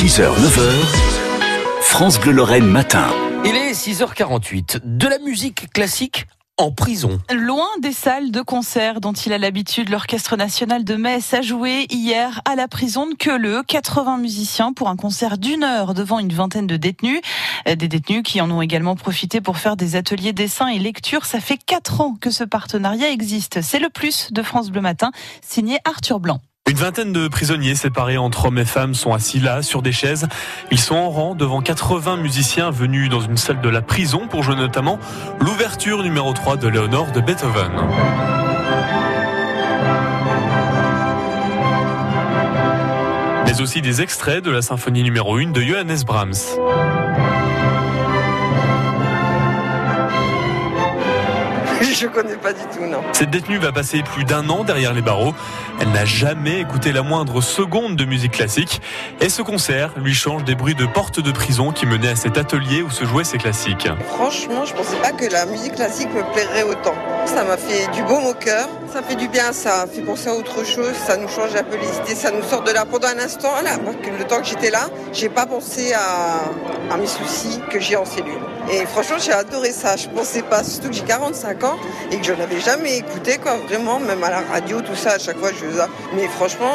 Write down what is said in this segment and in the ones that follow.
6h, 9h, France Bleu Lorraine matin. Il est 6h48. De la musique classique en prison. Loin des salles de concert dont il a l'habitude, l'Orchestre national de Metz a joué hier à la prison de Queuleux 80 musiciens pour un concert d'une heure devant une vingtaine de détenus. Des détenus qui en ont également profité pour faire des ateliers dessin et lecture. Ça fait quatre ans que ce partenariat existe. C'est le plus de France Bleu Matin, signé Arthur Blanc. Une vingtaine de prisonniers séparés entre hommes et femmes sont assis là, sur des chaises. Ils sont en rang devant 80 musiciens venus dans une salle de la prison pour jouer notamment l'ouverture numéro 3 de Léonore de Beethoven. Mais aussi des extraits de la symphonie numéro 1 de Johannes Brahms. Je connais pas du tout, non. Cette détenue va passer plus d'un an derrière les barreaux. Elle n'a jamais écouté la moindre seconde de musique classique. Et ce concert lui change des bruits de porte de prison qui menaient à cet atelier où se jouaient ses classiques. Franchement, je pensais pas que la musique classique me plairait autant. Ça m'a fait du baume au cœur. Ça fait du bien, ça fait penser à autre chose. Ça nous change un peu les idées, ça nous sort de là. Pendant un instant, là, le temps que j'étais là, j'ai pas pensé à, à mes soucis que j'ai en cellule. Et franchement, j'ai adoré ça. Je pensais pas, surtout que j'ai 45 ans et que je n'avais jamais écouté, quoi. Vraiment, même à la radio, tout ça, à chaque fois, je faisais ça. Mais franchement,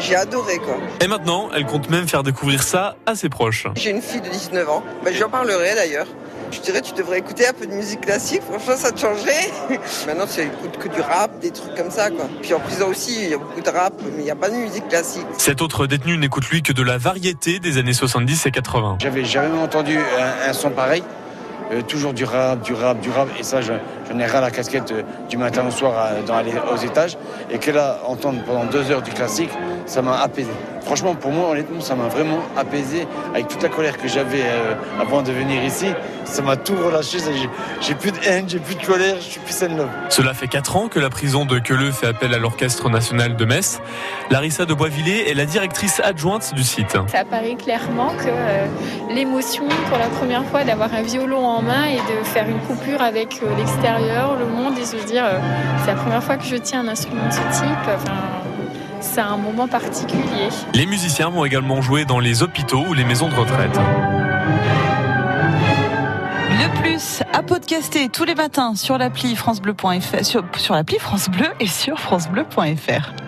j'ai adoré, quoi. Et maintenant, elle compte même faire découvrir ça à ses proches. J'ai une fille de 19 ans. Ben, J'en parlerai d'ailleurs. Je dirais, tu devrais écouter un peu de musique classique. Franchement, ça te changerait. Maintenant, tu écoutes que du rap, des trucs comme ça, quoi. Puis en prison aussi, il y a beaucoup de rap, mais il n'y a pas de musique classique. Cet autre détenu n'écoute lui que de la variété des années 70 et 80. J'avais jamais entendu un, un son pareil. Euh, toujours du rap, du rap, du rap. Et ça, j'en ai ras la casquette euh, du matin au soir dans, aller aux étages. Et que là, entendre pendant deux heures du classique, ça m'a apaisé. Franchement, pour moi, honnêtement, ça m'a vraiment apaisé. Avec toute la colère que j'avais euh, avant de venir ici, ça m'a tout relâché. J'ai plus de haine, j'ai plus de colère, je suis plus saine. Cela fait quatre ans que la prison de Queuleux fait appel à l'Orchestre national de Metz. Larissa de Boisvillers est la directrice adjointe du site. Ça apparaît clairement que euh, l'émotion pour la première fois d'avoir un violon en main et de faire une coupure avec euh, l'extérieur, le monde et se dire euh, c'est la première fois que je tiens un instrument de ce type. Enfin, c'est un moment particulier. Les musiciens vont également jouer dans les hôpitaux ou les maisons de retraite. Le plus à podcaster tous les matins sur l'appli francebleu.fr sur, sur l'appli France Bleu et sur francebleu.fr.